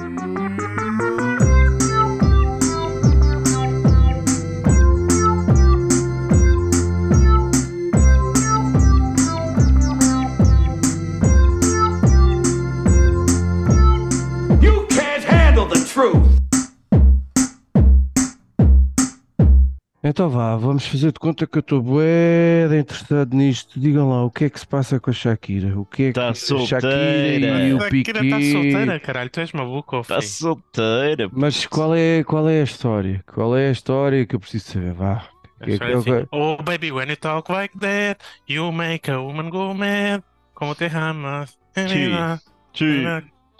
You Então vá, vamos fazer de conta que eu estou bué interessado nisto. Digam lá, o que é que se passa com a Shakira? O que é que Tá a Shakira solteira. e o A Kira está solteira, caralho. Tu és maluco, Está solteira. Mas qual é, qual é a história? Qual é a história que eu preciso saber? Vá. Que- Só que- assim, que- Oh baby, when you talk like that, you make a woman go mad. Como te amas.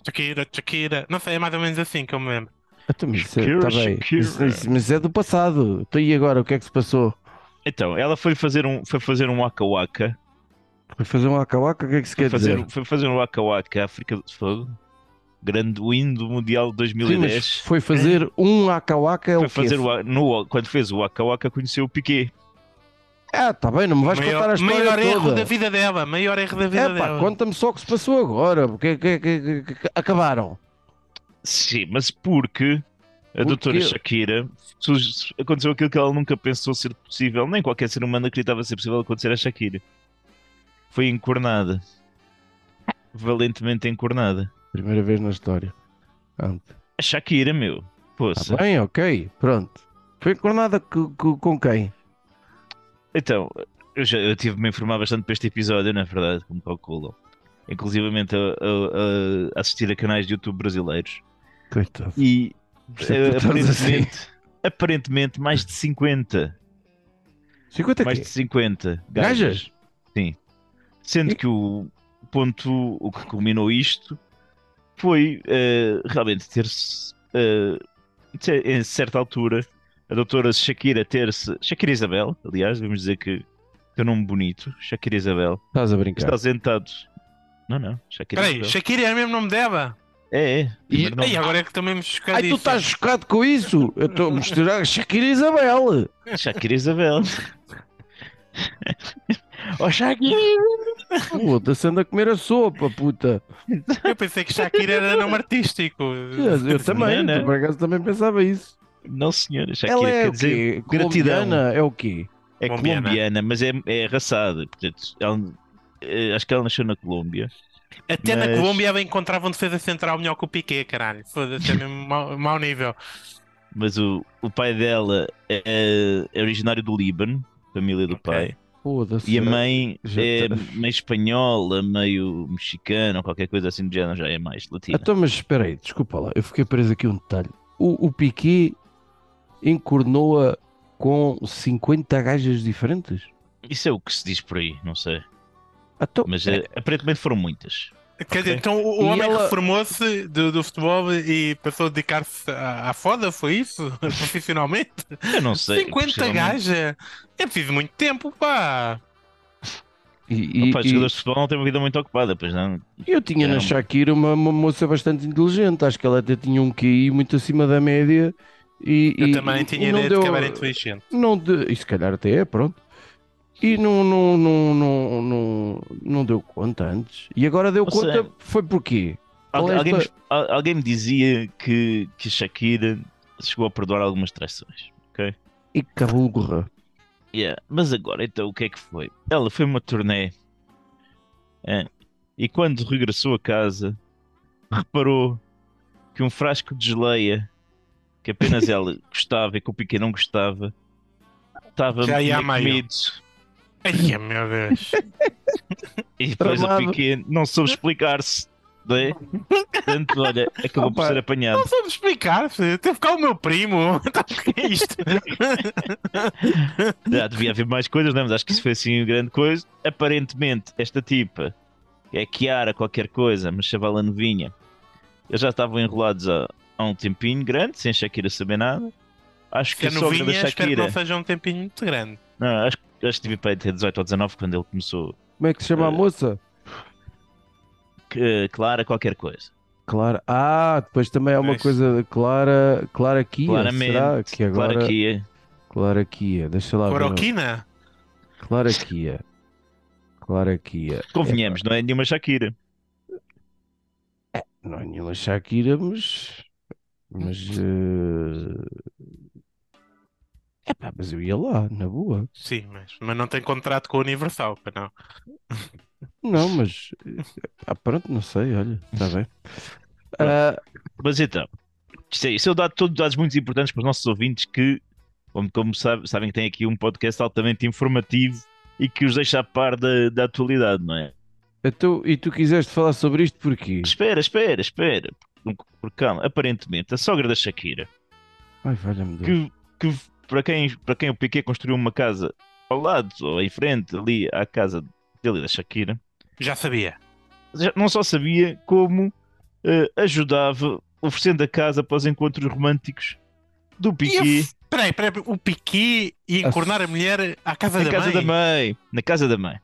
Shakira, Shakira. Não sei, é mais ou menos assim que eu me lembro. Então, é- Shakira, tá bem. Shakira. Isso- isso- mas é do passado. Então e agora? O que é que se passou? Então, ela foi fazer um, foi fazer um waka waka. Foi fazer um acauaca? O que é que se Foi quer fazer, dizer? foi fazer um waka waka África do Fogo. Grande win do Mundial de Sim, 2010. mas foi fazer um acauaca é Foi fazer o, no, quando fez o waka waka conheceu o Piqué. Ah, tá bem, não me vais contar a Maior, história maior erro toda. da vida dela. Maior erro da vida É pá, dela. conta-me só o que se passou agora. Porque que, que, que- que- que- acabaram. Sim, mas porque a Porque- doutora Shakira aconteceu aquilo que ela nunca pensou ser possível, nem qualquer ser humano acreditava ser possível acontecer a Shakira. Foi encornada. Valentemente encornada. Primeira vez na história. Pronto. A Shakira, meu. Poça. Tá bem, ok. Pronto. Foi encornada co- co- com quem? Então, eu já eu tive-me a informar bastante para este episódio, na verdade, como calculam. Inclusivamente a, a- a assistir a canais de YouTube brasileiros. Coitado. E é eh, estás assim. aparentemente, aparentemente mais de 50. 50 mais quê? de 50 Gajas? gajas. Sim. Sendo E- que o ponto, o que culminou isto foi eh, realmente ter-se, eh, ter- em certa altura, a doutora Shakira ter-se, Shakira Isabel, aliás, vamos dizer que tem um nome bonito, Shakira Isabel, Estás a brincar. está sentado. Não, não, Shakira Peraí, Isabel. Shakira é o mesmo nome dela? É, é. nome. Ei, agora é que também me chocado Ai, tu estás chocado com isso? Eu estou a misturar Shakira e Isabel. Shakira Isabel. oh, Shakira! Puta, anda a comer a sopa, puta. Eu pensei que Shakira era nome artístico. Eu, eu também, não. por acaso também pensava isso. Não, senhora, Shakira Ela é quer o dizer quê? gratidão. Colombiana? É o quê? É Colombiana. colombiana, mas é, é raçada. Portanto, ela- eh, acho que ela nasceu na Colômbia. Até na Mas- Colômbia ela encontrava um defesa central melhor que o Piqué, caralho. Foda-se, é mesmo mau, mau nível. Mas o, o pai dela é, é originário do Líbano, família do Ok. pai. Foda-se. E a mãe Já é tá- meio espanhola, meio mexicana, qualquer coisa assim do género, já é mais latina. Então, mas espera aí, desculpa lá, eu fiquei preso aqui um detalhe. O, o Piquet encornou-a com 50 gajas diferentes? Isso é o que se diz por aí, não sei. Então, Mas eh, aparentemente foram muitas. Quer dizer, Ok. então o, E homem ela- reformou-se do, do futebol e passou a dedicar-se à, à foda, foi isso? Profissionalmente? Eu não sei. 50 possivelmente- gajas? É preciso muito tempo, pá. e, e- Opa, os e- jogadores de futebol não têm uma vida muito ocupada, pois não. eu tinha na Não. Shakira uma, uma moça bastante inteligente, acho que ela até tinha um QI muito acima da média. E, Eu e- também e tinha ideia deu, de que era inteligente. não de, e se calhar até é, pronto. E não, não, não, não, não, não deu conta antes. E agora deu Ou conta, seja, foi porquê? É alguém, me, esta- al- alguém me dizia que, que Shakira chegou a perdoar algumas traições. E caburra. Yeah. Mas agora, então, o que é que foi? Ela foi uma turnê é, e quando regressou a casa, reparou que um frasco de geleia que apenas ela gostava e que o Piquet não gostava estava meio. comido. Ai, meu Deus. E depois o Tramado. Piquet não soube explicar-se. Não é? Portanto, olha, acabou por Opa. ser apanhado. Não soube explicar, filho. Teve cá o meu primo. Então, o que é isto? Já devia haver mais coisas, não é? mas acho que isso foi assim grande coisa. Aparentemente, esta tipa, que é Kiara qualquer coisa, mas chavala novinha, eles já estavam enrolados há, há um tempinho grande, sem Shakira saber nada. Acho Se que é a sogra da novinha, espero que Shakira. não seja um tempinho muito grande. Não, acho, acho que devia para ter 18 ou 19 quando ele começou. Como é que se chama a Eh, moça? Que, Clara qualquer coisa. Clara. Ah, depois também há uma Pois. coisa Clara, Clara Kia, Claramente. será que agora Clara Kia. Clara Kia, deixa lá ver. Cloroquina? Clara Kia. Clara Kia. Convenhamos, não é nenhuma Shakira. Não é nenhuma Shakira, mas. Mas. É epá, mas eu ia lá, na boa. Sim, mas, mas não tem contrato com a Universal, pá, não. Não, mas. Ah, pronto, não sei, olha, está bem. Ah, Mas então, isto é, isso é um dado, todos dados muito importantes para os nossos ouvintes que, como, como sabe- sabem, que tem aqui um podcast altamente informativo e que os deixa a par da, da atualidade, não é? então, e tu quiseste falar sobre isto porquê? Espera, espera, espera. Porque, porque, calma, aparentemente, a sogra da Shakira, Ai, valha-me Deus. que, que para, quem, para quem o Piquet construiu uma casa ao lado ou em frente ali à casa dele e da Shakira, Já sabia. já não só sabia como eh, ajudava oferecendo a casa para os encontros românticos do Piquet Peraí, peraí, o Piqui ia encornar a mulher à casa na da casa mãe? da mãe. Na casa da mãe.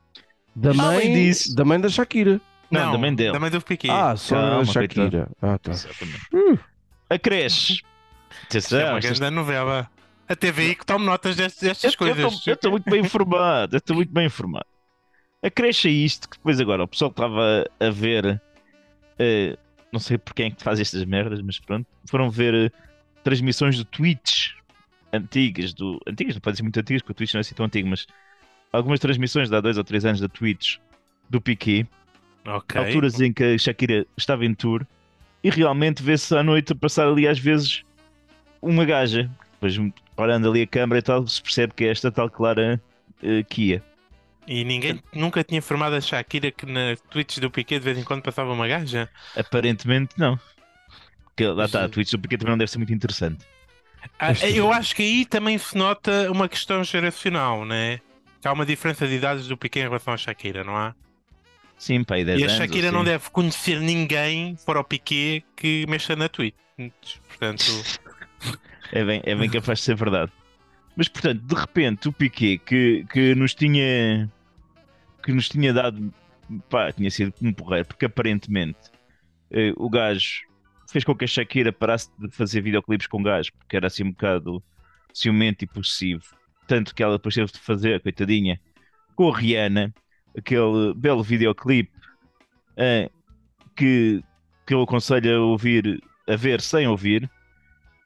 Da Além mãe, disso- da mãe da Shakira. Não, da mãe dele. Da mãe do Piqui. Ah, só Calma, da Shakira. Ah, tá. Exatamente. Uh. A creche. Isto é uma Atenção, grande novela. A TVI que toma notas destas, Eu destas coisas. estou muito bem informado. Eu estou muito bem informado. A creche é isto que depois agora o pessoal estava a ver. eh, não sei por quem é que faz estas merdas, mas pronto. Foram ver eh, transmissões do Twitch antigas. Do, antigas, não podem ser muito antigas, porque o Twitch não é assim tão antigo, mas algumas transmissões de há dois ou três anos da Twitch do Piquet. Ok. alturas em que a Shakira estava em tour e realmente vê-se à noite a passar ali às vezes uma gaja. Depois parando ali a câmara e tal, se percebe que é esta tal Clara eh, Kia. E ninguém nunca tinha informado a Shakira que na Twitch do Piquet de vez em quando passava uma gaja? Aparentemente não. Porque lá está, a Twitch do Piquet também não deve ser muito interessante. Ah, eu acho que aí também se nota uma questão geracional, né? Que há uma diferença de idades do Piquet em relação à Shakira, não há? Sim, pai, 10 E a. Shakira não deve conhecer ninguém fora o Piquet que mexa na Twitch. Portanto, É bem, é bem capaz de ser verdade. Mas portanto, de repente, o Piquet que, que nos tinha que nos tinha dado pá, tinha sido um porreiro, porque aparentemente eh, o gajo fez com que a Shakira parasse de fazer videoclipes com gajo, porque era assim um bocado ciumento e possessivo. Tanto que ela depois teve de fazer, coitadinha, com a Rihanna, aquele belo videoclipe eh, que, que eu aconselho a ouvir, a ver sem ouvir,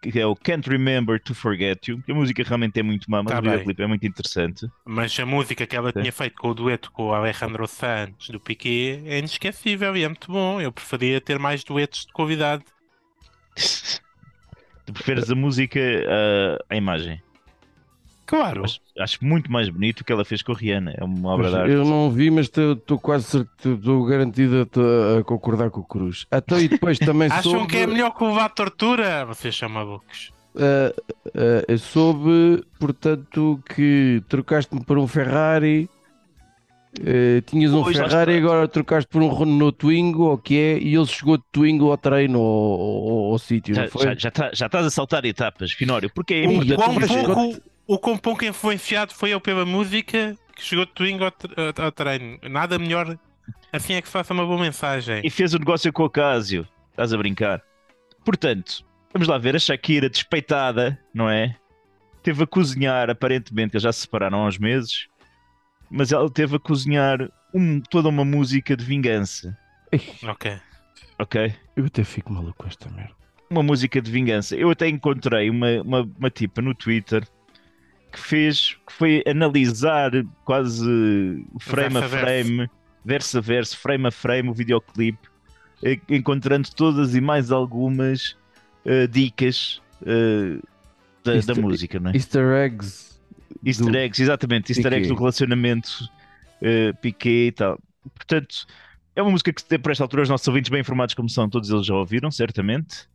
que é o Can't Remember to Forget You, que a música realmente é muito má, mas Tá o videoclipe é muito interessante. mas a música que ela Sim. tinha feito com o dueto com o Alejandro Santos do Piquet é inesquecível e é muito bom. Eu preferia ter mais duetos de convidado. Tu preferes a música à imagem. Claro. Mas acho muito mais bonito o que ela fez com a Rihanna. É uma obra Mas de arte. eu não vi, mas estou quase certo, estou garantido a, a concordar com o Cruz. Então, e depois também Acham soube, que é melhor que o Vá Tortura? Vocês são malucos. ah, ah, soube, portanto, que trocaste-me por um Ferrari. eh, tinhas um Pois, Ferrari e agora trocaste por um Renault Twingo, ou o que é? E ele chegou de Twingo ao treino, ao, ao- ao sítio, Já, já, já, tá- já estás a saltar etapas, Finório, porque é quão dizer- pouco, o quão pouco influenciado foi eu pela música que chegou de Twingo ao, tre- ao treino. Nada melhor. Assim é que se faça uma boa mensagem. E fez o negócio com o Casio. Estás a brincar. Portanto, vamos lá ver a Shakira despeitada, não é? Teve a cozinhar, aparentemente, eles já se separaram há uns meses, mas ela teve a cozinhar um- toda uma música de vingança, Ok. ok? Eu até fico maluco com esta merda. uma música de vingança. Eu até encontrei uma, uma, uma tipa no Twitter que fez, que foi analisar quase frame a Verso a verso. frame, verso a verso, frame a frame o videoclipe, encontrando todas e mais algumas eh, dicas eh, da, Isto- da música, não é? Easter eggs. Easter do- eggs, exatamente, easter eggs do relacionamento eh, Piqué e tal. Portanto, é uma música que, por esta altura, os nossos ouvintes bem informados como são, todos eles já ouviram, certamente.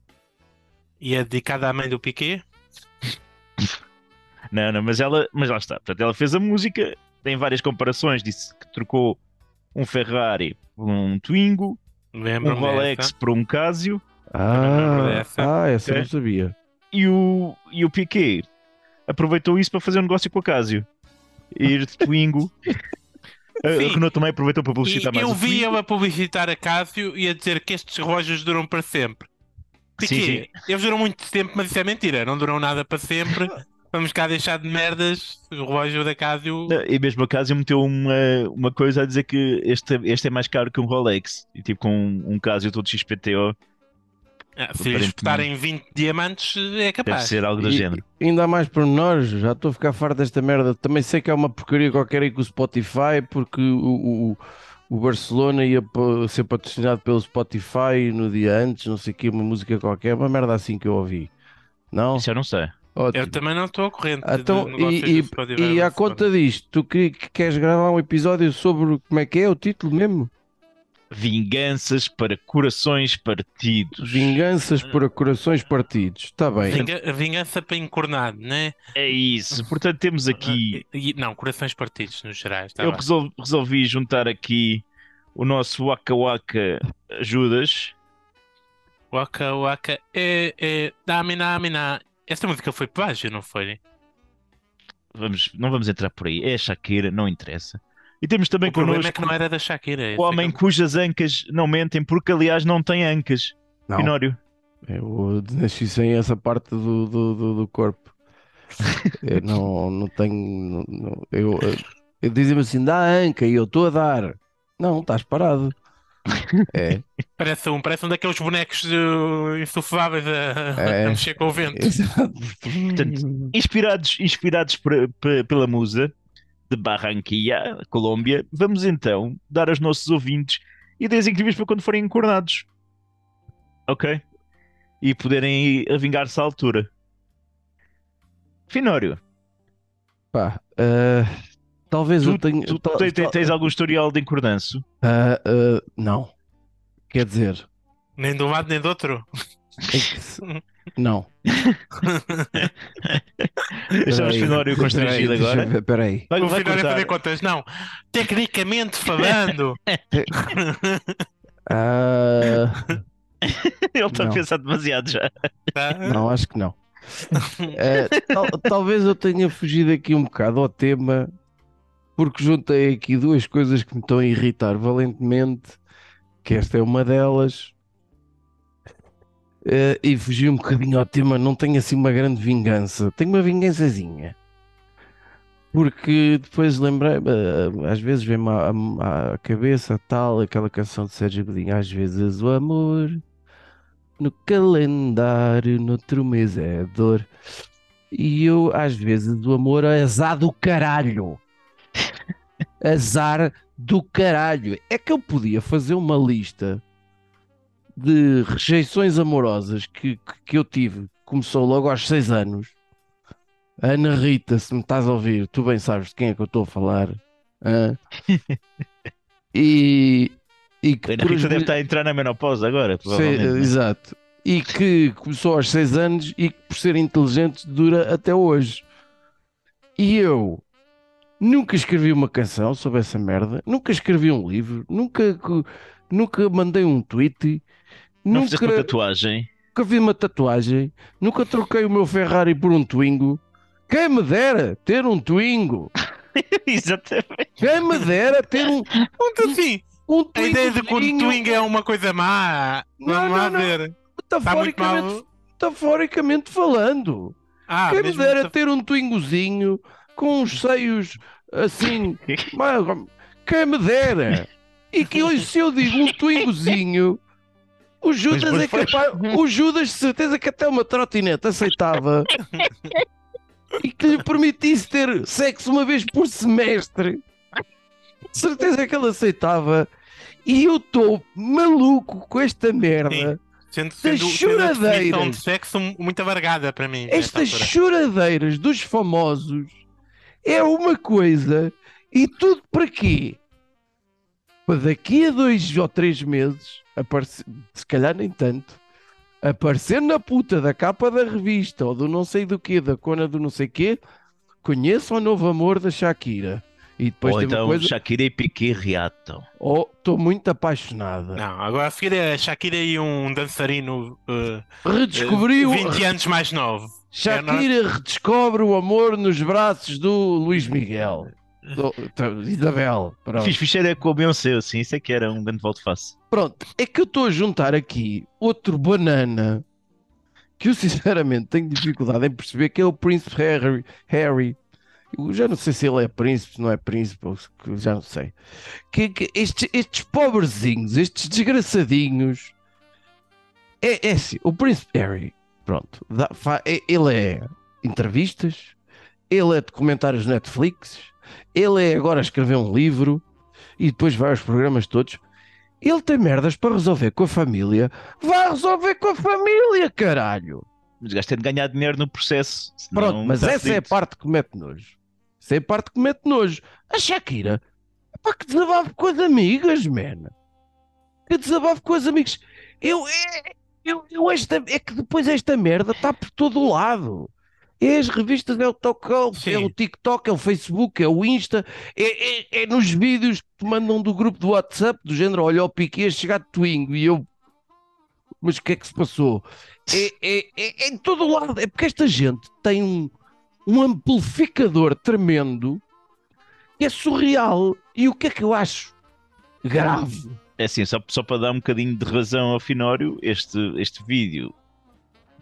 E é dedicada à mãe do Piquet? Não, não, mas ela, mas lá está. Portanto, ela fez a música, tem várias comparações, disse que trocou um Ferrari por um Twingo, um Rolex por um Casio Ah, dessa. ah, essa Ok. não sabia. e o, e o Piquet aproveitou isso para fazer um negócio com a Casio. Ir de Twingo. A- a Sim. Renault também aproveitou para E publicitar mais eu o vi ela publicitar a Casio e a dizer que estes relógios duram para sempre. Sim, Piquet, eles duram muito tempo, mas isso é mentira. Não duram nada para sempre. Vamos cá deixar de merdas o relógio da Casio. E mesmo a Casio meteu uma, uma coisa a dizer que este, este é mais caro que um Rolex. E tipo com um, um Casio todo XPTO, Ah, Se lhes aparentemente. botarem 20 diamantes, é deve capaz. ser algo do E- género. ainda há mais pormenores, já estou a ficar farto desta merda. Também sei que é uma porcaria qualquer aí com o Spotify, porque o, o, o Barcelona ia ser patrocinado pelo Spotify no dia antes, não sei o que, uma música qualquer, uma merda assim que eu ouvi. Não? Isso eu não sei. Ótimo. Eu também não estou ao corrente Ah, Então, e, e, e à conta disto, tu que, que queres gravar um episódio sobre como é que é o título mesmo? Vinganças para corações partidos. Vinganças por corações partidos. Está bem. Vinga- vingança para encornado, né? É isso. Portanto, temos aqui. E- e- não, corações partidos no gerais. Tá Eu bem. resol- resolvi juntar aqui o nosso Waka Waka Judas. Waka Waka, é, é, dá-me, dá-me, Esta música foi plágio, não foi? Vamos, não vamos entrar por aí. É a Shakira, não interessa. E temos também o problema connosco é que não era da Shakira. esse o homem é que- cujas ancas não mentem, porque aliás não tem ancas. Não, Finório. eu nasci sem essa parte do, do, do, do corpo. Eu não, não tenho. não- não- eu, eu dizem-me assim, dá anca e eu estou a dar. Não, estás parado. É, Parece um, parece um daqueles bonecos uh, insufláveis a, É. a mexer com o vento. exato. Inspirados, inspirados pela musa de Barranquilla, Colômbia, vamos então dar aos nossos ouvintes ideias incríveis para quando forem encornados. Ok? E poderem vingar-se à altura. Finório, Pá, ah, talvez tu, eu tenha. tu te- tal- tens algum historial de encornanço? Ah, ah, não. Quer dizer, Nem de um lado nem do outro. é não. Deixamos Peraí, Finório constrangido peraí, agora. eu ver, Peraí. Vai, o vai é cortar. fazer contas. Não, tecnicamente falando, Ah, Ele está a Não. pensar demasiado já. tá? não, acho que não. Eh, tal- talvez eu tenha fugido aqui um bocado ao tema, porque juntei aqui duas coisas que me estão a irritar valentemente, que esta é uma delas, Eh, e fugi um bocadinho ao tema. Não tenho assim uma grande vingança, tenho uma vingançazinha. Porque depois lembrei, eh, às vezes vem-me à, à- à cabeça tal, aquela canção de Sérgio Godinho, às vezes o amor no calendário, no outro mês é dor. E eu, às vezes, o amor é azar do caralho. Azar do caralho. É que eu podia fazer uma lista de rejeições amorosas que, que, que eu tive. Começou logo aos seis anos. Ana Rita, se me estás a ouvir, tu bem sabes de quem é que eu estou a falar. hã? E, e que A por Rita as deve estar a entrar na menopausa agora, Sei, provavelmente. não é? exato. E que começou aos 6 anos e que, por ser inteligente, dura até hoje. E eu nunca escrevi uma canção sobre essa merda, nunca escrevi um livro, nunca, nunca mandei um tweet, Não fizeste uma nunca, tatuagem. nunca fiz uma tatuagem, nunca troquei o meu Ferrari por um Twingo. Quem me dera ter um Twingo? Exatamente. Quem me dera ter um, Muito assim. um A ideia de que o Twingozinho, Twing é uma coisa má. Não, Vamos lá não, não. ver. Metaforicamente, metaforicamente falando. Ah, Quem me dera ter um twingozinho com uns seios assim. mas- Quem me dera! E que eu- se eu digo um twingozinho, o Judas Mas é foi- capaz. O Judas, de certeza que até uma trotinete aceitava e que lhe permitisse ter sexo uma vez por semestre. De certeza que ele aceitava. E eu estou maluco com esta merda. Sendo, das sendo, sendo a choradeiras. de sexo muito avargada para mim. Estas choradeiras dos famosos é uma coisa e tudo para quê? Para daqui a dois ou três meses, aparecer, se calhar nem tanto, aparecer na puta da capa da revista ou do não sei do que, da cona do não sei quê, conheça o novo amor da Shakira. E depois Ou então coisa, Shakira e Piqué reatam. oh, estou muito apaixonada. Não, agora a seguir é Shakira e um dançarino uh, Redescobriu, 20 anos mais novo. Shakira redescobre o amor nos braços do Luís Miguel. Do, do- Isabel. Pronto. Fiz ficheira com o Beyoncé, assim, isso é que era um grande volto face. Pronto, é que eu estou a juntar aqui outro banana que eu sinceramente tenho dificuldade em perceber que é o príncipe Harry. Harry. Eu já não sei se ele é príncipe, se não é príncipe, já não sei. Que, que estes, estes pobrezinhos, estes desgraçadinhos. É, é assim, o príncipe Harry, pronto, dá- fa- ele é entrevistas, ele é documentários Netflix, ele é agora escrever um livro e depois vai aos programas todos. Ele tem merdas para resolver com a família. Vai resolver com a família, caralho! Mas tem de ganhar dinheiro no processo. Pronto, mas está essa é a parte que mete nojo. Essa é a parte que mete nojo. A Shakira, pá, que desabafo com as amigas, man. Que desabafo com as amigas. Eu, é, eu, eu esta, é que depois esta merda está por todo o lado. É as revistas, é o TikTok, é o TikTok, é o Facebook, é o Insta, é, é, é nos vídeos que te mandam do grupo do WhatsApp, do género, olha o Piquet chegar de Twingo e eu. Mas o que é que se passou? É, é, é, é em todo o lado. É porque esta gente tem um, um amplificador tremendo que é surreal. E o que é que eu acho grave? É assim, só, só para dar um bocadinho de razão ao Finório, este, este vídeo,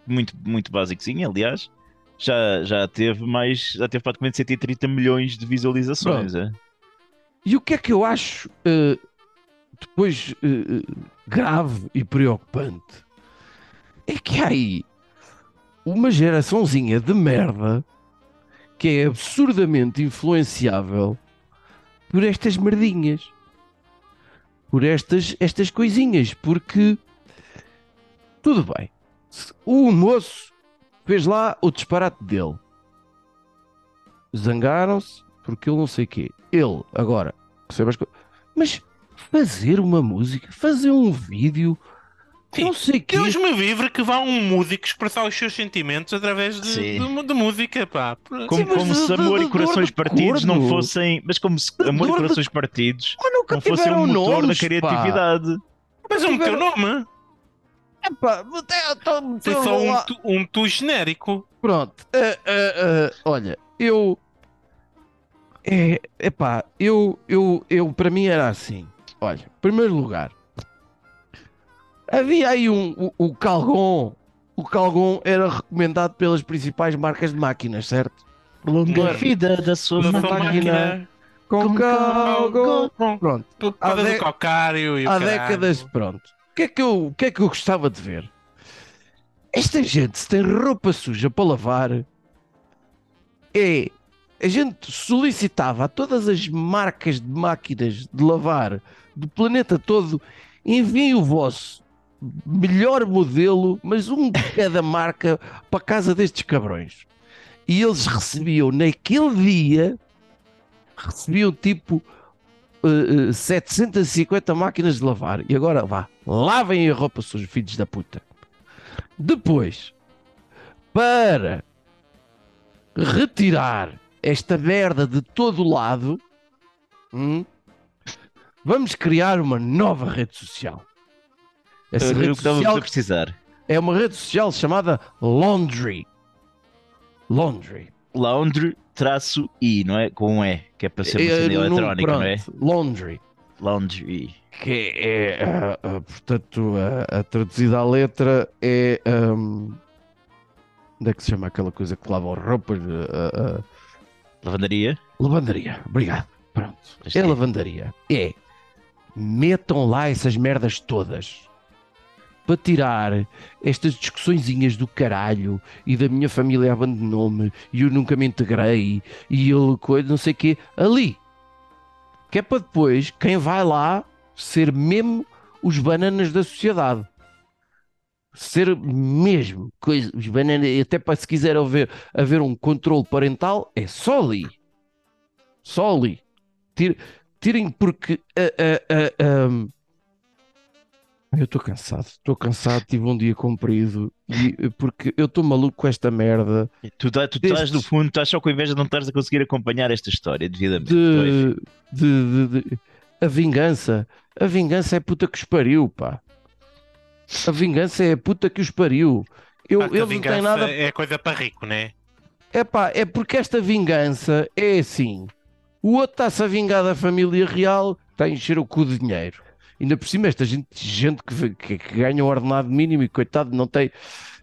muito, muito básicozinho, aliás, já, já teve mais, já teve praticamente 130 milhões de visualizações. É? E o que é que eu acho eh, depois eh, grave e preocupante é que há aí uma geraçãozinha de merda que é absurdamente influenciável por estas merdinhas, por estas, estas coisinhas, porque tudo bem, o moço fez lá o disparate dele, zangaram-se porque ele não sei quê. Ele, agora, recebe as coisas. Mas fazer uma música, fazer um vídeo, Sim. não sei quê. Deus me livre que vá um músico expressar os seus sentimentos através de, Sim. de, de música, pá. Como, Sim, como de- se de- amor de e corações de partidos não fossem. Mas como se De amor e de- corações partidos não fossem um motor nomes, da pá. criatividade. Mas é um teu tiveram- nome. Epá, então, só um tu, um tu genérico. Pronto. ah, ah, ah, olha, eu. É, epá, eu, eu, eu, para mim era assim. Olha, em primeiro lugar, havia aí um, o, o Calgon. O Calgon era recomendado pelas principais marcas de máquinas, certo? Longa vida da sua Da sua máquina. com com Calgon. Calgon. Pronto. Há de- do calcário e o Há décadas, pronto. O que, é que eu, o que é que eu gostava de ver? Esta gente, se tem roupa suja para lavar, é. A gente solicitava a todas as marcas de máquinas de lavar do planeta todo, enviem o vosso melhor modelo, mas um de cada marca, para a casa destes cabrões. E eles recebiam naquele dia, recebiam tipo uh, uh, 750 máquinas de lavar. E agora vá, lavem a roupa suja, filhos da puta. Depois, para retirar esta merda de todo lado, hum, vamos criar uma nova rede social. Essa rede estávamos social precisar. é uma rede social chamada Laundry. Laundry. Laundry traço I, não é? Com um E, que é para ser uma É, cena no- eletrónica, não é? pronto, Laundry. Laundry. que é, ah, ah, portanto, a, a traduzida à letra é. ahm, onde é que se chama aquela coisa que lava roupas? Ah, Lavandaria. lavandaria. Obrigado. Pronto. É é. lavandaria. É. Metam lá essas merdas todas. Para tirar estas discussõezinhas do caralho e da minha família abandonou-me e eu nunca me integrei e ele coisa, não sei o quê, ali. Que é para depois, quem vai lá, ser mesmo os bananas da sociedade. Ser mesmo coisa, os bananas, até para se quiser haver, haver um controle parental, é só ali. Só ali. Tire- tirem porque ah, ah, ah, ahm, eu estou cansado, estou cansado, tive um dia comprido e porque eu estou maluco com esta merda Tu, tá- tu estás, no fundo, estás só com inveja de não estás a conseguir acompanhar esta história devidamente. De, de- de- de- a vingança. A vingança é puta que os pariu, pá. A vingança é a puta que os pariu. Eu, Pá, que a eles não têm vingança nada. É coisa para rico, né? É pá, é porque esta vingança é assim. O outro está-se a vingar da família real, está a encher o cu de dinheiro. Ainda por cima, esta gente, gente que, que, que ganha um ordenado mínimo e coitado, não tem.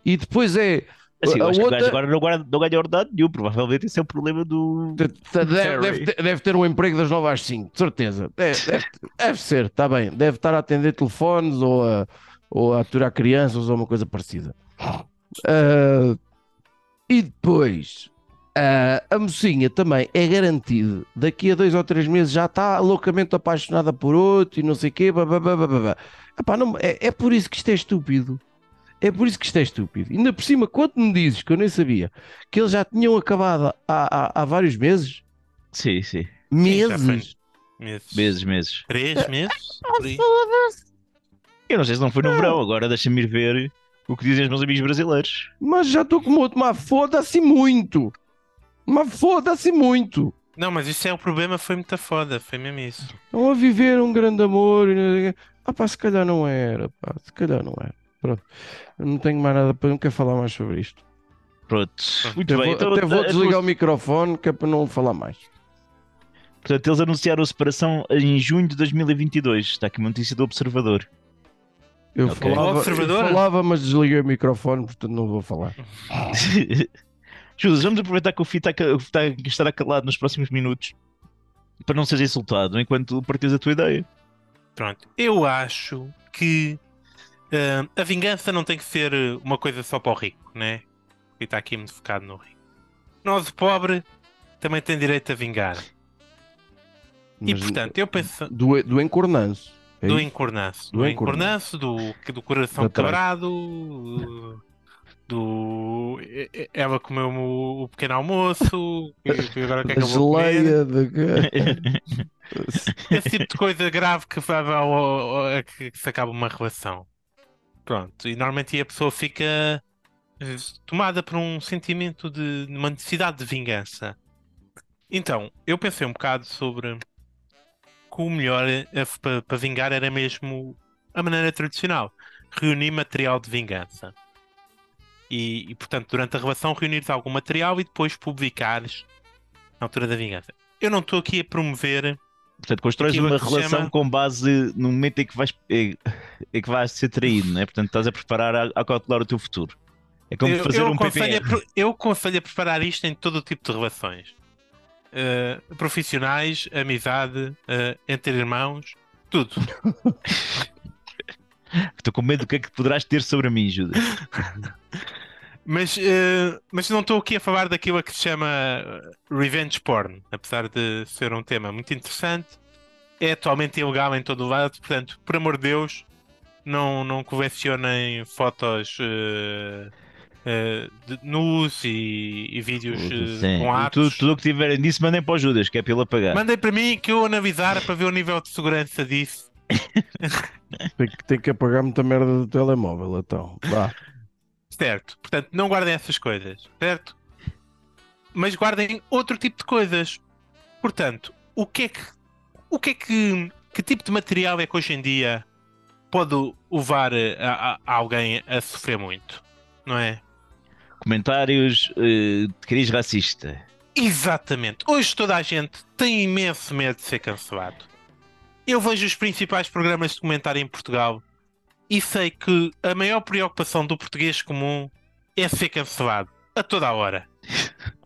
E depois é. Assim, eu acho outra- agora não, guarda- não ganha ordenado nenhum. Provavelmente esse é o problema do. Deve, deve- ter, deve ter um emprego das 9 às 5, de certeza. Deve, deve- deve ser, está bem. Deve estar a atender telefones ou a, ou a aturar crianças ou uma coisa parecida. Ah, e depois, ah, a mocinha também é garantido. Daqui a dois ou três meses já está loucamente apaixonada por outro e não sei o quê. Blá, blá, blá, blá, blá. Epá, não- é, é por isso que isto é estúpido. É por isso que isto é estúpido. Ainda por cima, quando me dizes que eu nem sabia que eles já tinham acabado há, há, há vários meses, Sim, sim. meses, Meses. Meses, meses. Três meses? Por aí. Eu não sei se não foi no verão, agora deixa-me ir ver o que dizem os meus amigos brasileiros. mas já estou com outro, mas foda-se muito. Mas foda-se muito. Não, mas isso é o problema, foi muito foda, foi mesmo isso. Estão a viver um grande amor. e não sei o quê. Ah pá, se calhar não era, pá, se calhar não era. Pronto, eu não tenho mais nada para, não quero falar mais sobre isto. Pronto, muito Até bem. vou, Então, até vou a desligar o microfone que é para não falar mais. Portanto, eles anunciaram a separação em junho de 2022. Está aqui uma notícia do Observador. Eu, Ok. falava, eu Observador? falava, mas desliguei o microfone, portanto não vou falar. Judas, vamos aproveitar que o Fih está, está, estará calado nos próximos minutos para não seres insultado enquanto partilhas a tua ideia. Pronto, eu acho que ah, a vingança não tem que ser uma coisa só para o rico, né? E está aqui muito focado no rico. Nós, o pobre, também tem direito a vingar. E Mas portanto, eu penso do, do encornanço. é do isso? encornaço, Do do do, do coração quebrado, do ela comeu o, pequeno almoço, e agora o que é que eu vou comer? de... Esse tipo de coisa grave que vai ao- ao- que se acaba uma relação. Pronto, e normalmente a pessoa fica eh, tomada por um sentimento de uma necessidade de vingança. Então, eu pensei um bocado sobre que o melhor eh, para para vingar era mesmo a maneira tradicional, reunir material de vingança. E, e, portanto, durante a relação, reunires algum material e depois publicares na altura da vingança. Eu não estou aqui a promover Portanto, constróis uma relação chama- com base no momento em que vais, em, em que vais ser traído, né? Portanto, estás a preparar a, a calcular o teu futuro. É como eu, fazer eu um a, PPR. pre- eu aconselho a preparar isto em todo o tipo de relações. Uh, profissionais, amizade, uh, entre irmãos, tudo. Estou com medo do que é que poderás ter sobre mim, Judas. Mas, uh, mas não estou aqui a falar daquilo a que se chama uh, revenge porn, apesar de ser um tema muito interessante. É atualmente ilegal em todo o lado, portanto, por amor de Deus, não, não colecionem fotos uh, uh, de nus e, e vídeos uh, com atos. Tudo, tudo o que tiverem disso, mandem para o Judas, que é para ele apagar. Mandem para mim que eu analisar para ver o nível de segurança disso. Tem, que- tem que apagar muita merda do telemóvel, então. Vá. Certo. Portanto, não guardem essas coisas, certo? Mas guardem outro tipo de coisas. Portanto, o que é que. O que é que. Que tipo de material é que hoje em dia pode levar a, a- a alguém a sofrer muito? Não é? Comentários eh, de cariz racista. Exatamente. Hoje toda a gente tem imenso medo de ser cancelado. Eu vejo os principais programas de comentário em Portugal e sei que a maior preocupação do português comum é ser cancelado a toda a hora.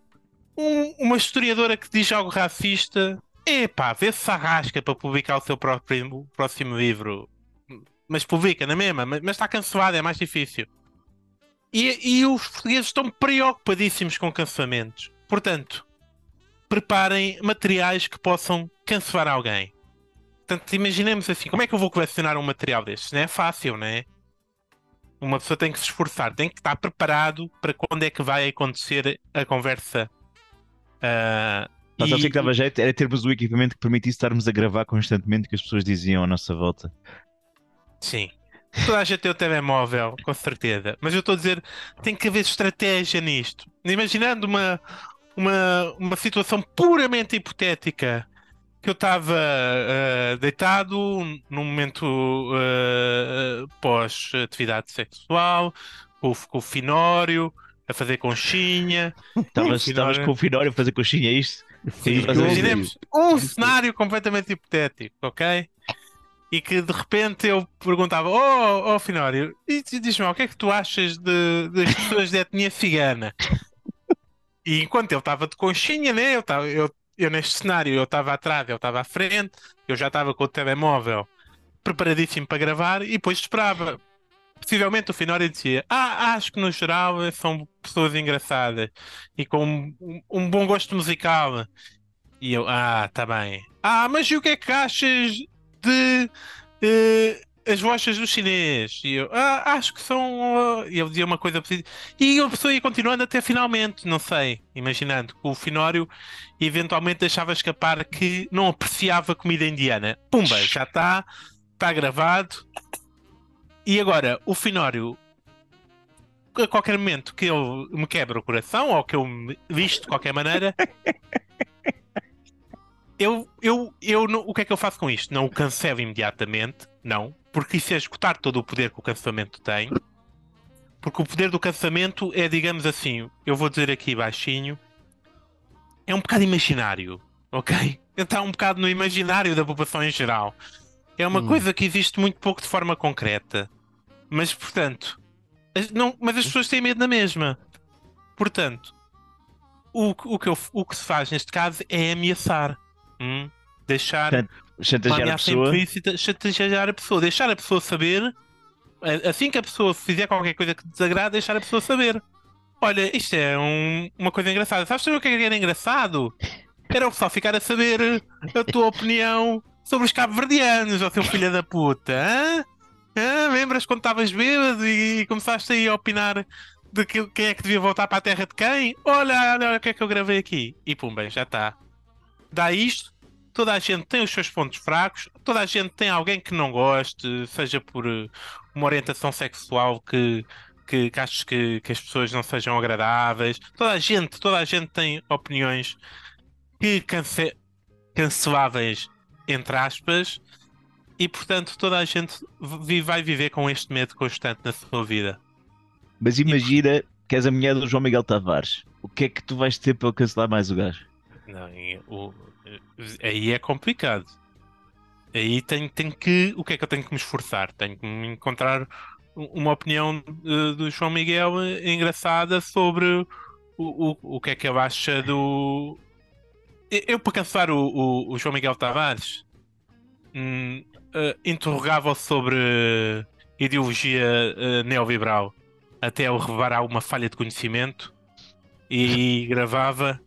Um- uma historiadora que diz algo racista, epá, vê se arrasca para publicar o seu próprio, próximo livro. Mas publica na mesma, mas, mas está cancelado, é mais difícil. E, e os portugueses estão preocupadíssimos com cancelamentos. Portanto, preparem materiais que possam cancelar alguém. Portanto, imaginemos assim, como é que eu vou colecionar um material destes? Não é fácil, não é? Uma pessoa tem que se esforçar, tem que estar preparado para quando é que vai acontecer a conversa. Ah, Mas e- o que que dava jeito? Era termos o equipamento que permitisse estarmos a gravar constantemente o que as pessoas diziam à nossa volta. Sim. Toda a gente tem o telemóvel, com certeza. Mas eu estou a dizer, tem que haver estratégia nisto. Imaginando uma, uma, uma situação puramente hipotética. Que eu estava ah, deitado num momento ah, pós-atividade sexual, com, o- com o finório, a fazer conchinha. Estavas Finório. com o Finório a fazer coxinha, é isto? Sim, eu Imaginemos um cenário completamente hipotético, ok? e que de repente eu perguntava: Oh, oh Finório, diz-me o que é que tu achas de, das pessoas de etnia cigana? E enquanto ele estava de conchinha, né? Eu, tava, eu, eu neste cenário, eu estava atrás, ele estava à frente, eu já estava com o telemóvel preparadíssimo para gravar e depois esperava. Possivelmente o Finório dizia: Ah, acho que no geral são pessoas engraçadas e com um, um bom gosto musical. E eu, ah, tá bem. Ah, mas e o que é que achas de eh, as rochas do chinês? E eu, ah, acho que são. uh," E ele dizia uma coisa. E a pessoa ia continuando até finalmente, não sei, imaginando que o Finório eventualmente deixava escapar que não apreciava comida indiana. Pumba, já está, está gravado. E agora, o Finório, a qualquer momento que ele me quebra o coração ou que eu me visto de qualquer maneira, eu, eu, eu não- o que é que eu faço com isto? Não o cancelo imediatamente, não, porque isso é escutar todo o poder que o cancelamento tem. Porque o poder do cancelamento é, digamos assim, eu vou dizer aqui baixinho, é um bocado imaginário, ok? Está um bocado no imaginário da população em geral. É uma Hum. coisa que existe muito pouco de forma concreta. Mas, portanto, as- não, mas as pessoas têm medo na mesma. Portanto, o, que- o, que eu- o que se faz neste caso é ameaçar. Hum? Deixar Portanto, Chantagear a pessoa. implícita, chantagear a pessoa, deixar a pessoa saber, a- assim que a pessoa fizer qualquer coisa que desagrade, deixar a pessoa saber. Olha, isto é um- uma coisa engraçada. Sabes saber o que é que era engraçado? Era o pessoal ficar a saber a tua opinião sobre os cabo-verdianos, ó seu filho da puta. hã? Hã? Lembras quando estavas bêbado e começaste aí a opinar de que, quem é que devia voltar para a terra de quem? Olha, olha, olha o que é que eu gravei aqui. E pum, bem, já está. Dá isto, toda a gente tem os seus pontos fracos, toda a gente tem alguém que não goste, seja por eh, uma orientação sexual que, que, que aches que, que as pessoas não sejam agradáveis. Toda a gente, toda a gente tem opiniões que cance canceláveis, entre aspas, e portanto toda a gente vai viver com este medo constante na sua vida. Mas imagina que és a mulher do João Miguel Tavares. O que é que tu vais ter para cancelar mais o gajo? Não, e o- aí é complicado. Aí tenho, tenho que. O que é que eu tenho que me esforçar? Tenho que encontrar uma opinião eh, do João Miguel eh, engraçada sobre o, o, o que é que ele acha do. Eu, para cancelar o, o, o João Miguel Tavares, hum, eh, interrogava-o sobre ideologia eh, neoliberal até ele revelar uma falha de conhecimento e gravava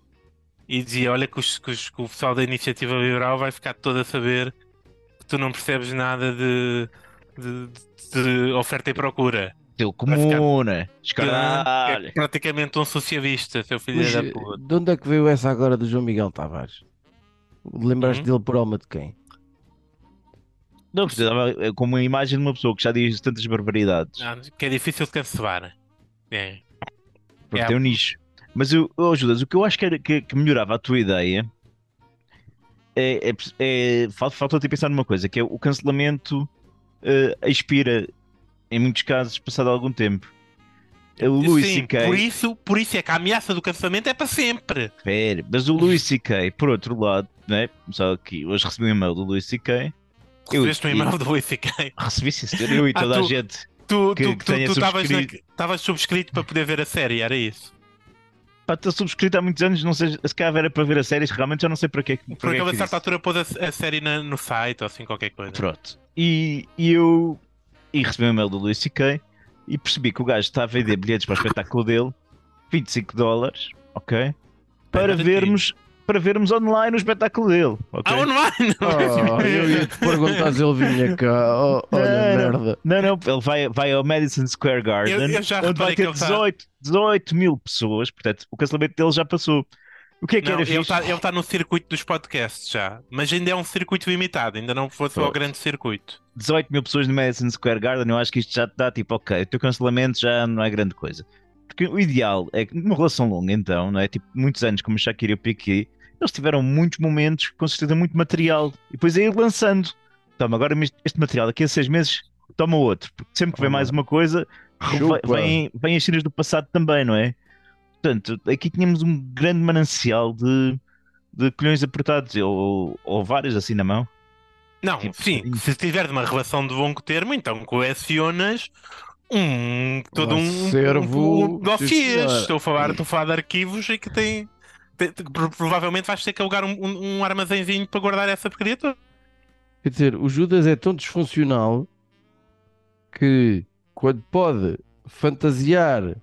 e dizia: Olha, que, os- que os- que o pessoal da iniciativa liberal vai ficar todo a saber que tu não percebes nada de, de- de oferta e procura. Teu comuna, É escaralho. praticamente um socialista, seu filho Mas, da eh, puta. de onde é que veio essa agora do João Miguel Tavares? Lembraste Hum? dele por alma de quem? Não, precisava é como uma imagem de uma pessoa que já diz tantas barbaridades. Ah, Que é difícil de cancelar. É. Porque É. tem um nicho. Mas eu, oh, Judas, o que eu acho que, era, que, que melhorava a tua ideia é, é, é fal- falta-te pensar numa coisa, que é o cancelamento eh, expira em muitos casos passado algum tempo. O Louis Sim, C.K. por isso, por isso é que a ameaça do cancelamento é para sempre. Espera, mas o Louis C.K., por outro lado, né? só que hoje recebi um e-mail do Louis C.K. Eu- Recebeste um e-mail do ICK. Recebi, sim, senhor, eu e Ah, toda a tu- gente. Tu Que- tu- que tu- tu estavas na- subscrito. estavas subscrito para poder ver a série, era isso. Pá, estou subscrito há muitos anos, não sei se calhar era para ver as séries, realmente já não sei para quê. para Porque ele a que certa altura pôs a, a série na- no site ou assim qualquer coisa. Pronto. E, e eu e recebi um e-mail do Luís C.K. e percebi que o gajo está a vender bilhetes para o espetáculo dele, 25 dólares, ok? Para vermos, para vermos online o espetáculo dele, ok? Ah, online! Oh, eu ia te perguntar se ele vinha cá. Oh, olha, Não, não. merda. Não, não, ele vai, vai ao Madison Square Garden, Eu- eu já onde vai ter ele tá- 18, 18 mil pessoas, portanto, o cancelamento dele já passou. O que é que Não, era ele está tá no circuito dos podcasts já, mas ainda é um circuito limitado, ainda não fosse ao Pronto. grande circuito. 18 mil pessoas no Madison Square Garden, eu acho que isto já te dá tipo, ok, o teu cancelamento já não é grande coisa. Porque o ideal é que numa relação longa, então, não é? Tipo, muitos anos como Shakira e o Piqué, eles tiveram muitos momentos, com certeza muito material, e depois é ir lançando. Toma, agora este material, daqui a seis meses, toma outro. Porque sempre que vem mais uma coisa, vem, vem as cenas do passado também, não é? Portanto, aqui tínhamos um grande manancial de, de colhões apertados, ou, ou vários assim na mão. Não, Tipo, sim, se tiver uma relação de longo termo, então colecionas um todo Um um, um, um senhora. Estou a falar, estou a falar de arquivos e que tem, provavelmente vais ter que alugar um, um, um armazenzinho para guardar essa porcaria toda. Quer dizer, o Judas é tão disfuncional que quando pode fantasiar,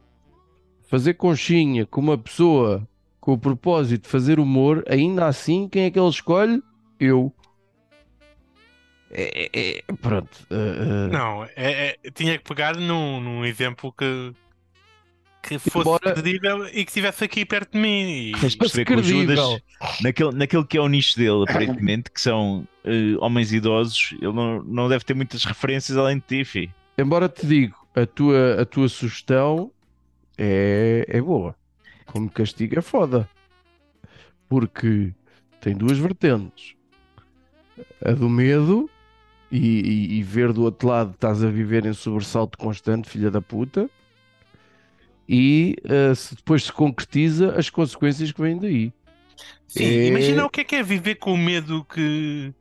fazer conchinha com uma pessoa com o propósito de fazer humor, ainda assim, quem é que ele escolhe? Eu. É, é- é- pronto. uh, uh, Não, é, é- tinha que pegar num, num exemplo que, que fosse Embora- credível e que estivesse aqui perto de mim. E... Perceber que o credível. Judas, naquele, naquele que é o nicho dele, aparentemente, que são eh, homens idosos, ele não, não deve ter muitas referências além de ti, fi. Embora te digo, a tua, a tua sugestão é, é boa. Como castigo é foda. Porque tem duas vertentes. A do medo e, e- e ver do outro lado estás a viver em sobressalto constante, filha da puta. E eh, se depois se concretiza as consequências que vêm daí. Sim, É- imagina o que é que é viver com o medo que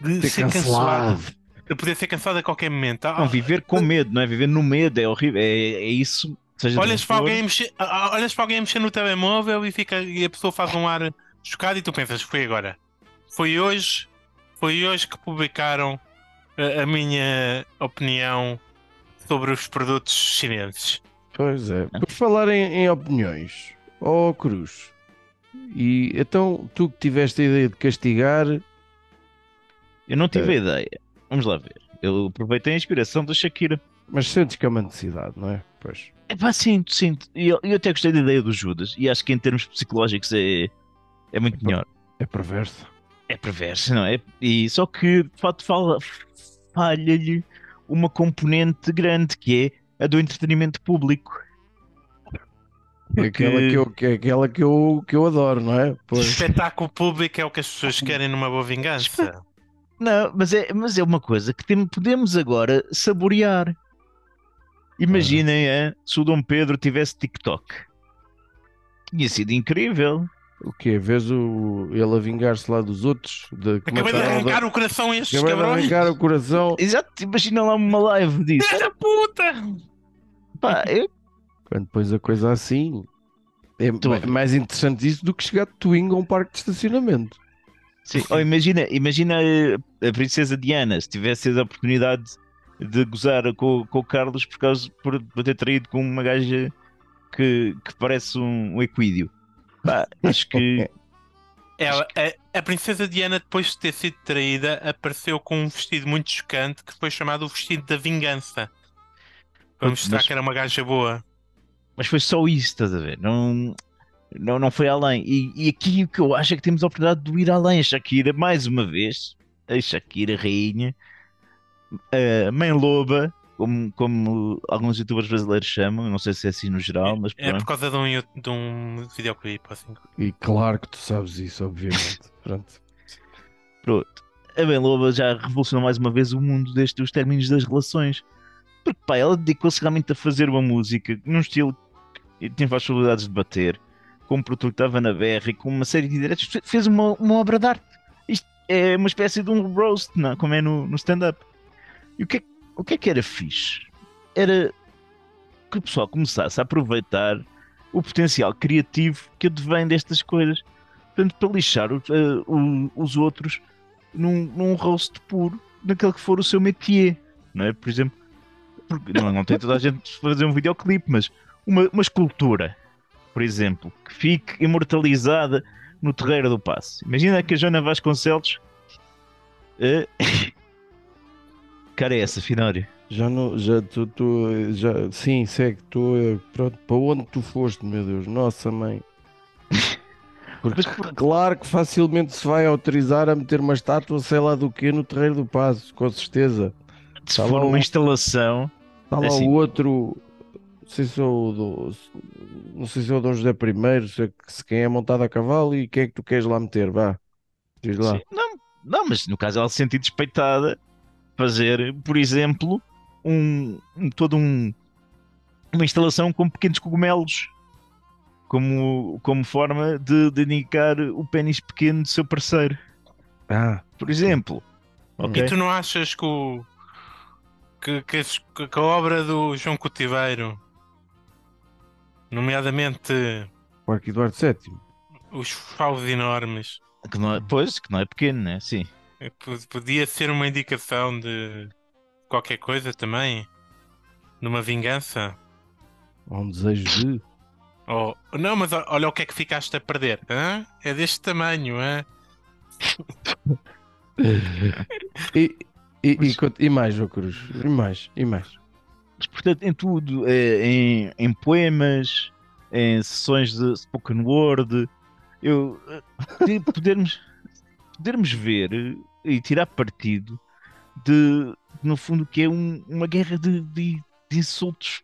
de Ser ser cancelado, cancelado. de poder ser cancelado a qualquer momento. Ah, Não, viver com medo, não é? Viver no medo, é horrível. É, é isso. Olhas, para alguém mexer, ah, ah, olhas para alguém mexer no telemóvel e, fica, e a pessoa faz um ar chocado e tu pensas, foi agora. Foi hoje, foi hoje que publicaram a, a minha opinião sobre os produtos chineses. Pois é. Por falar em, em opiniões, ó Cruz, e então tu que tiveste a ideia de castigar, Eu não É. tive a ideia. Vamos lá ver. Eu aproveitei a inspiração da Shakira. mas sentes que é uma necessidade, não é? Pois. É pá, sinto, sinto. E eu, eu até gostei da ideia do Judas. E acho que em termos psicológicos é, é muito melhor. É perverso. É perverso, não é? E só que de facto falha-lhe uma componente grande que é a do entretenimento público. É aquela, que eu, que é aquela que, eu, que eu adoro, não é? Pois. Espetáculo público é o que as pessoas querem numa boa vingança. Não, mas é, mas é uma coisa que tem- podemos agora saborear. Imaginem é, se o Dom Pedro tivesse TikTok. Tinha sido incrível. O quê? Vês o, ele a vingar-se lá dos outros? De, como é Acabei que de arrancar o coração a estes Acabei de cabrões. arrancar o coração. Exato, imagina lá uma live disso. Filha da puta! Pá, eu- Quando pões a coisa assim, é mais interessante isso do que chegar de Twingo a um parque de estacionamento. Sim, ou imagina, imagina eh, a princesa Diana se tivesse a oportunidade de gozar com, com o Carlos por causa por, por ter traído com uma gaja que, que parece um, um equídeo. Pá, acho que Ela, a, a princesa Diana, depois de ter sido traída, apareceu com um vestido muito chocante que foi chamado o vestido da vingança. Para Mas- mostrar que era uma gaja boa. mas foi só isso, estás a ver? Não, não, não foi além. E, e aqui o que eu acho é que temos a oportunidade de ir além. A Shakira, mais uma vez, a Shakira rainha, a mãe loba, como, como alguns youtubers brasileiros chamam, não sei se é assim no geral, mas É pronto. por causa de um, de um videoclipe. Assim. E claro que tu sabes isso, obviamente. Pronto. Pronto. A Bem Loba já revolucionou mais uma vez o mundo destes os términos das relações. Porque, pá, ela dedicou-se realmente a fazer uma música num estilo que tinha várias possibilidades de bater, com um produtor que estava na berra e com uma série de diretos. Fe- Fez uma, uma obra de arte. Isto é uma espécie de um roast, não? é? como é no, no stand-up. E o que, é, o que é que era fixe? Era que o pessoal começasse a aproveitar o potencial criativo que advém destas coisas. Portanto, para lixar o- os outros num, num roast puro daquele que for o seu métier, não é? Por exemplo, porque não, não tem toda a gente fazer um videoclipe, mas uma, uma escultura, por exemplo, que fique imortalizada no Terreiro do Passo. Imagina que a Joana Vasconcelos. eh, Cara, é essa, Finório? Já não, já tu, tu já, sim, segue, tu, eh, pronto, para onde tu foste, meu Deus, nossa mãe. Porque Mas- claro que facilmente se vai autorizar a meter uma estátua, sei lá do que, no Terreiro do Passo, com certeza. Se Tá for lá uma o- instalação. Está lá Assim. o outro, não sei se é o, do, não sei se é o Dom José I, se, é- se quem é montado a cavalo e quem é que tu queres lá meter, vá, diz lá. Sim, Não, não, mas no caso ela se sentir despeitada, fazer, por exemplo, um, um- todo um uma instalação com pequenos cogumelos como, como forma de, de indicar o pênis pequeno do seu parceiro. Ah, Por exemplo, Ok? E tu não achas que, o, que, que, que a obra do João Cotiveiro, nomeadamente O Arco Eduardo VII. os favos enormes, Que não é, pois, que não é pequeno, né? Sim. p- podia ser uma indicação de qualquer coisa também? Numa vingança? Ou um desejo de. Ou, não, mas olha o que é que ficaste a perder. hã? É deste tamanho, hã? E, e, e, e mais, João Cruz. E mais, e mais. Mas, portanto, em tudo, eh, em, em poemas, em sessões de spoken word, eu eh, de podermos, podermos ver e tirar partido de, no fundo, que é um- uma guerra de, de- de insultos.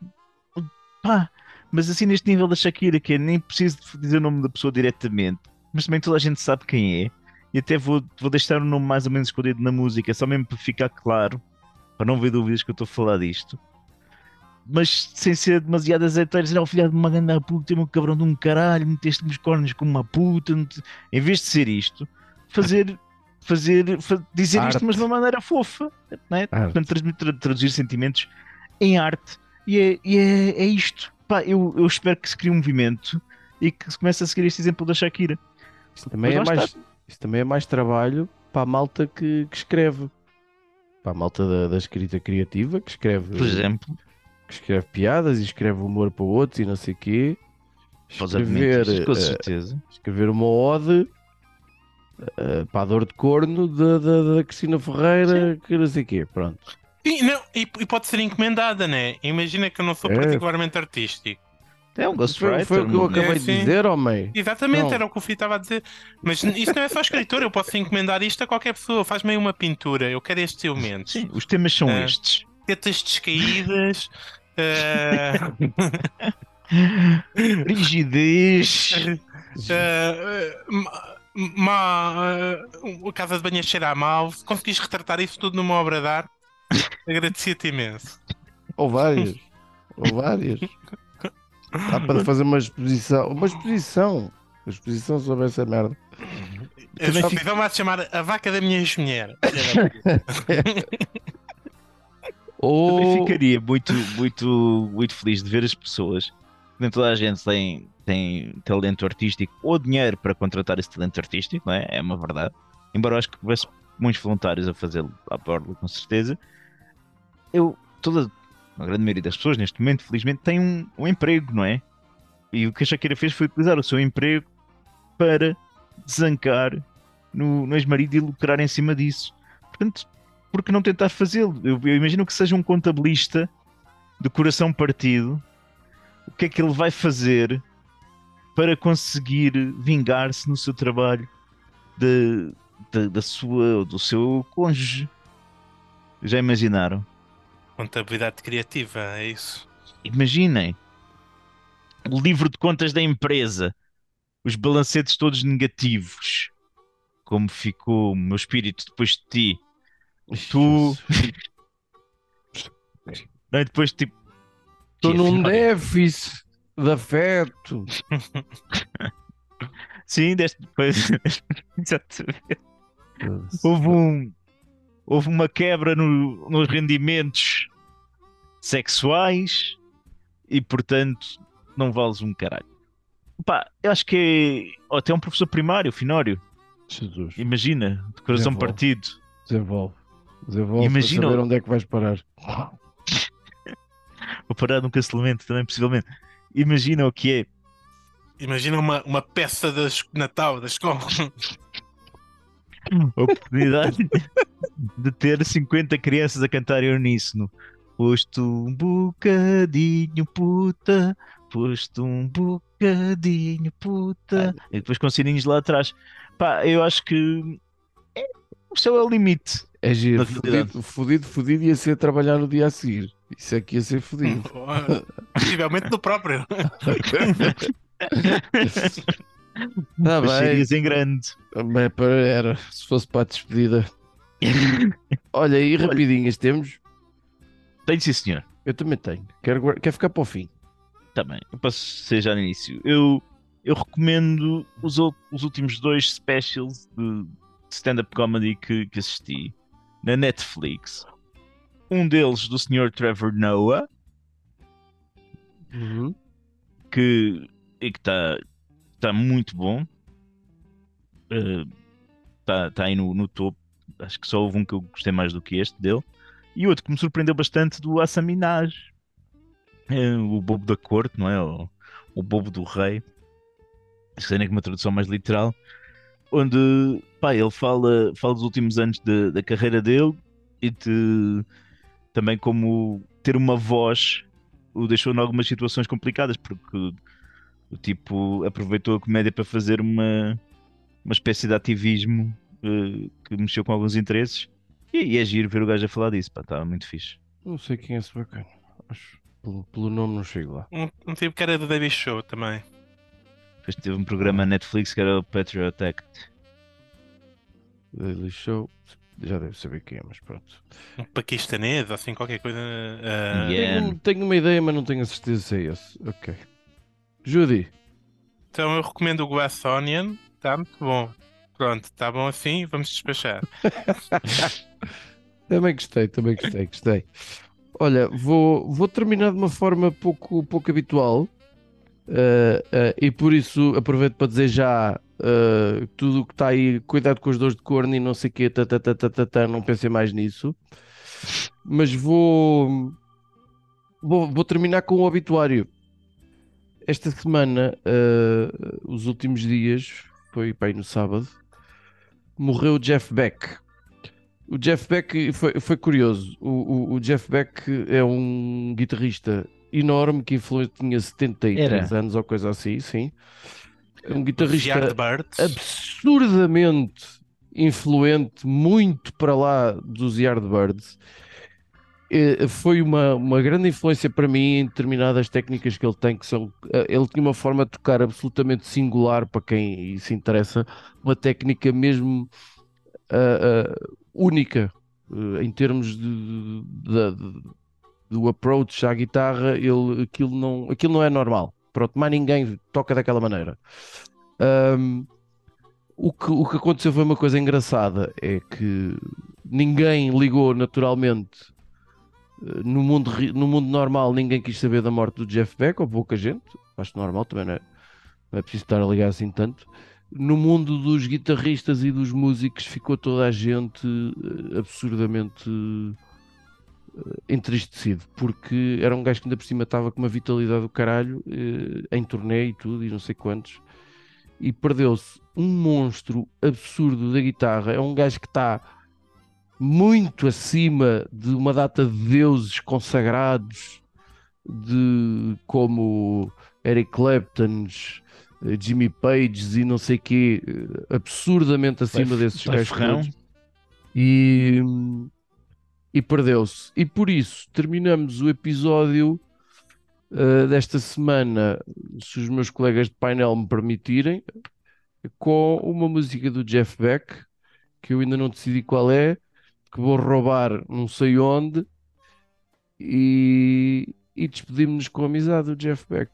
Pá, mas assim neste nível da Shakira, que é nem preciso dizer o nome da pessoa diretamente, mas também toda a gente sabe quem é. E até vou, vou deixar o nome mais ou menos escondido na música, só mesmo para ficar claro, para não haver dúvidas que eu estou a falar disto mas sem ser demasiado azeiteiro, dizer, oh filho de uma grande puta, meu cabrão de um caralho, meteste-me os cornos como uma puta, mete-" em vez de ser isto, fazer, fazer, fa- dizer Arte. isto, mas de uma maneira fofa, é? Arte. Portanto, transmi- tra- traduzir sentimentos em arte, e é, e é, é isto. Pá, eu, eu espero que se crie um movimento e que se comece a seguir este exemplo da Shakira. Isso também, é mais, isso também é mais trabalho para a malta que, que escreve. Para a malta da, da escrita criativa, que escreve, Por exemplo, que escreve piadas e escreve humor para outros e não sei o quê. Escrever, com eh, certeza. escrever uma ode eh, para a dor de corno da, da, da Cristina Ferreira, que não sei o quê. Pronto. E, não, e, e pode ser encomendada, né? Imagina que eu não sou É. particularmente artístico. É um Foi, ghostwriter. foi o que eu acabei É, de dizer, homem. Exatamente, Não. era o que o Fih estava a dizer. Mas isso não é só escritor, eu posso encomendar isto a qualquer pessoa. Faz-me aí uma pintura, eu quero estes elementos. Sim, os temas são É. estes. Tetas descaídas. eh, Rigidez. eh, ma- ma- eh, a casa de banho a cheirar mal. Se conseguires retratar isso tudo numa obra de arte, agradecia-te imenso. Ou várias. Ou várias. Dá para fazer uma exposição. Uma exposição. Uma exposição sobre essa merda. Também exposição vai se chamar A Vaca da Minha Ex-Mulher. Ou. Também ficaria muito, muito, muito feliz de ver as pessoas. Nem toda a gente tem, tem talento artístico ou dinheiro para contratar esse talento artístico, não é? É uma verdade. Embora eu acho que houvesse muitos voluntários a fazê-lo à borda, com certeza. Eu, toda a grande maioria das pessoas neste momento, felizmente, tem um, um emprego, não é? E o que a Shakira fez foi utilizar o seu emprego para desancar no, no ex-marido e lucrar em cima disso. Portanto, por que não tentar fazê-lo? Eu, eu imagino que seja um contabilista de coração partido. O que é que ele vai fazer para conseguir vingar-se no seu trabalho de, de- da sua, do seu cônjuge? Já imaginaram? Contabilidade criativa, é isso. Imaginem o livro de contas da empresa, os balancetes todos negativos. Como ficou o meu espírito depois de ti? Tu- Não é? Depois tipo. Estou que, num afinal- déficit de afeto. Sim, deste depois. Exatamente. Houve um. Houve uma quebra no- nos rendimentos sexuais e portanto não vales um caralho. Pá, eu acho que é. até um professor primário, Finório. Jesus. Imagina, de coração Desenvolve. partido. Desenvolve. Desenvolve Imagina- para saber onde é que vais parar. Vou parar num cancelamento também, possivelmente. Imagina o que é. Imagina uma, uma peça de Natal da escola. A oportunidade de ter 50 crianças a cantar em uníssono. Posto um bocadinho puta, posto um bocadinho puta. E depois com sininhos lá atrás. Pá, eu acho que é, o céu é o limite. É giro. Fudido, fudido, fudido ia ser trabalhar no dia a seguir. Isso é que ia ser fudido. Possivelmente no próprio. Tá bem. em grande. Mas para- era, se fosse para a despedida. Olha, e rapidinhas temos. Tenho sim, senhor. Eu também tenho. Quero, quero ficar para o fim. Também. Eu posso ser já no início. Eu, eu recomendo os, os últimos dois specials de stand-up comedy que, que assisti na Netflix. Um deles do Sr. Trevor Noah, Uhum. que que está tá muito bom. Está tá aí no, no topo. Acho que só houve um que eu gostei mais do que este dele. E outro que me surpreendeu bastante do Assaminaj. É, o bobo da corte, não é? O, o bobo do rei. Sei nem que uma tradução mais literal. Onde pá, ele fala, fala dos últimos anos de- da carreira dele e de, também como ter uma voz o deixou em algumas situações complicadas, porque o tipo aproveitou a comédia para fazer uma, uma espécie de ativismo eh, que mexeu com alguns interesses. E, e é giro ver o gajo a falar disso, pá, estava muito fixe. Não sei quem é esse bacana. Acho. Pelo, pelo nome não chego lá. Um, um tipo que era do Daily Show também. Depois teve um programa na Netflix que era o Patriot Act. Daily Show. Já deve saber quem é, mas pronto. Um paquistanês, assim, qualquer coisa. ah, Yeah. Tenho, tenho uma ideia, mas não tenho a certeza se é esse. Ok. Judy. Então eu recomendo o Glass Onion, está muito bom. Pronto, está bom assim, vamos despachar. Também gostei, também gostei, gostei. Olha, vou, vou terminar de uma forma pouco, pouco habitual eh, eh, e por isso aproveito para dizer já eh, tudo o que está aí, cuidado com as dores de corno e não sei o quê, tá, tá, tá, tá, não pensem mais nisso. Mas vou, vou, vou terminar com o obituário. Esta semana, os últimos dias, foi para aí no sábado, morreu o Jeff Beck. O Jeff Beck foi, foi curioso. O, o- o Jeff Beck é um guitarrista enorme que influencia, tinha 73 Era. anos ou coisa assim, sim. É um guitarrista Yardbirds. absurdamente influente, muito para lá dos Yardbirds. Eh, Foi uma, uma grande influência para mim em determinadas técnicas que ele tem, que são. eh, Ele tinha uma forma de tocar absolutamente singular para quem se interessa, uma técnica mesmo ah, ah, única eh, em termos de, de- de- do approach à guitarra. Ele, aquilo, não, aquilo não é normal. Pronto, mais ninguém toca daquela maneira. Ahm, o, que, o que aconteceu foi uma coisa engraçada: é que ninguém ligou naturalmente. Eh, No mundo, no mundo normal, ninguém quis saber da morte do Jeff Beck, ou pouca gente. Acho normal, também não é, não é preciso estar a ligar assim tanto. No mundo dos guitarristas e dos músicos, ficou toda a gente eh, absurdamente eh, entristecido, porque era um gajo que ainda por cima estava com uma vitalidade do caralho, em turnê e tudo, e não sei quantos, e perdeu-se um monstro absurdo da guitarra. É um gajo que está muito acima de uma data de deuses consagrados, de como Eric Clapton, eh, Jimmy Page e não sei quê, eh, absurdamente acima desses gajos. E, e perdeu-se. E por isso terminamos o episódio eh, desta semana, se os meus colegas de painel me permitirem, com uma música do Jeff Beck, que eu ainda não decidi qual é, que vou roubar não sei onde, e, e despedimos-nos com a amizade do Jeff Beck.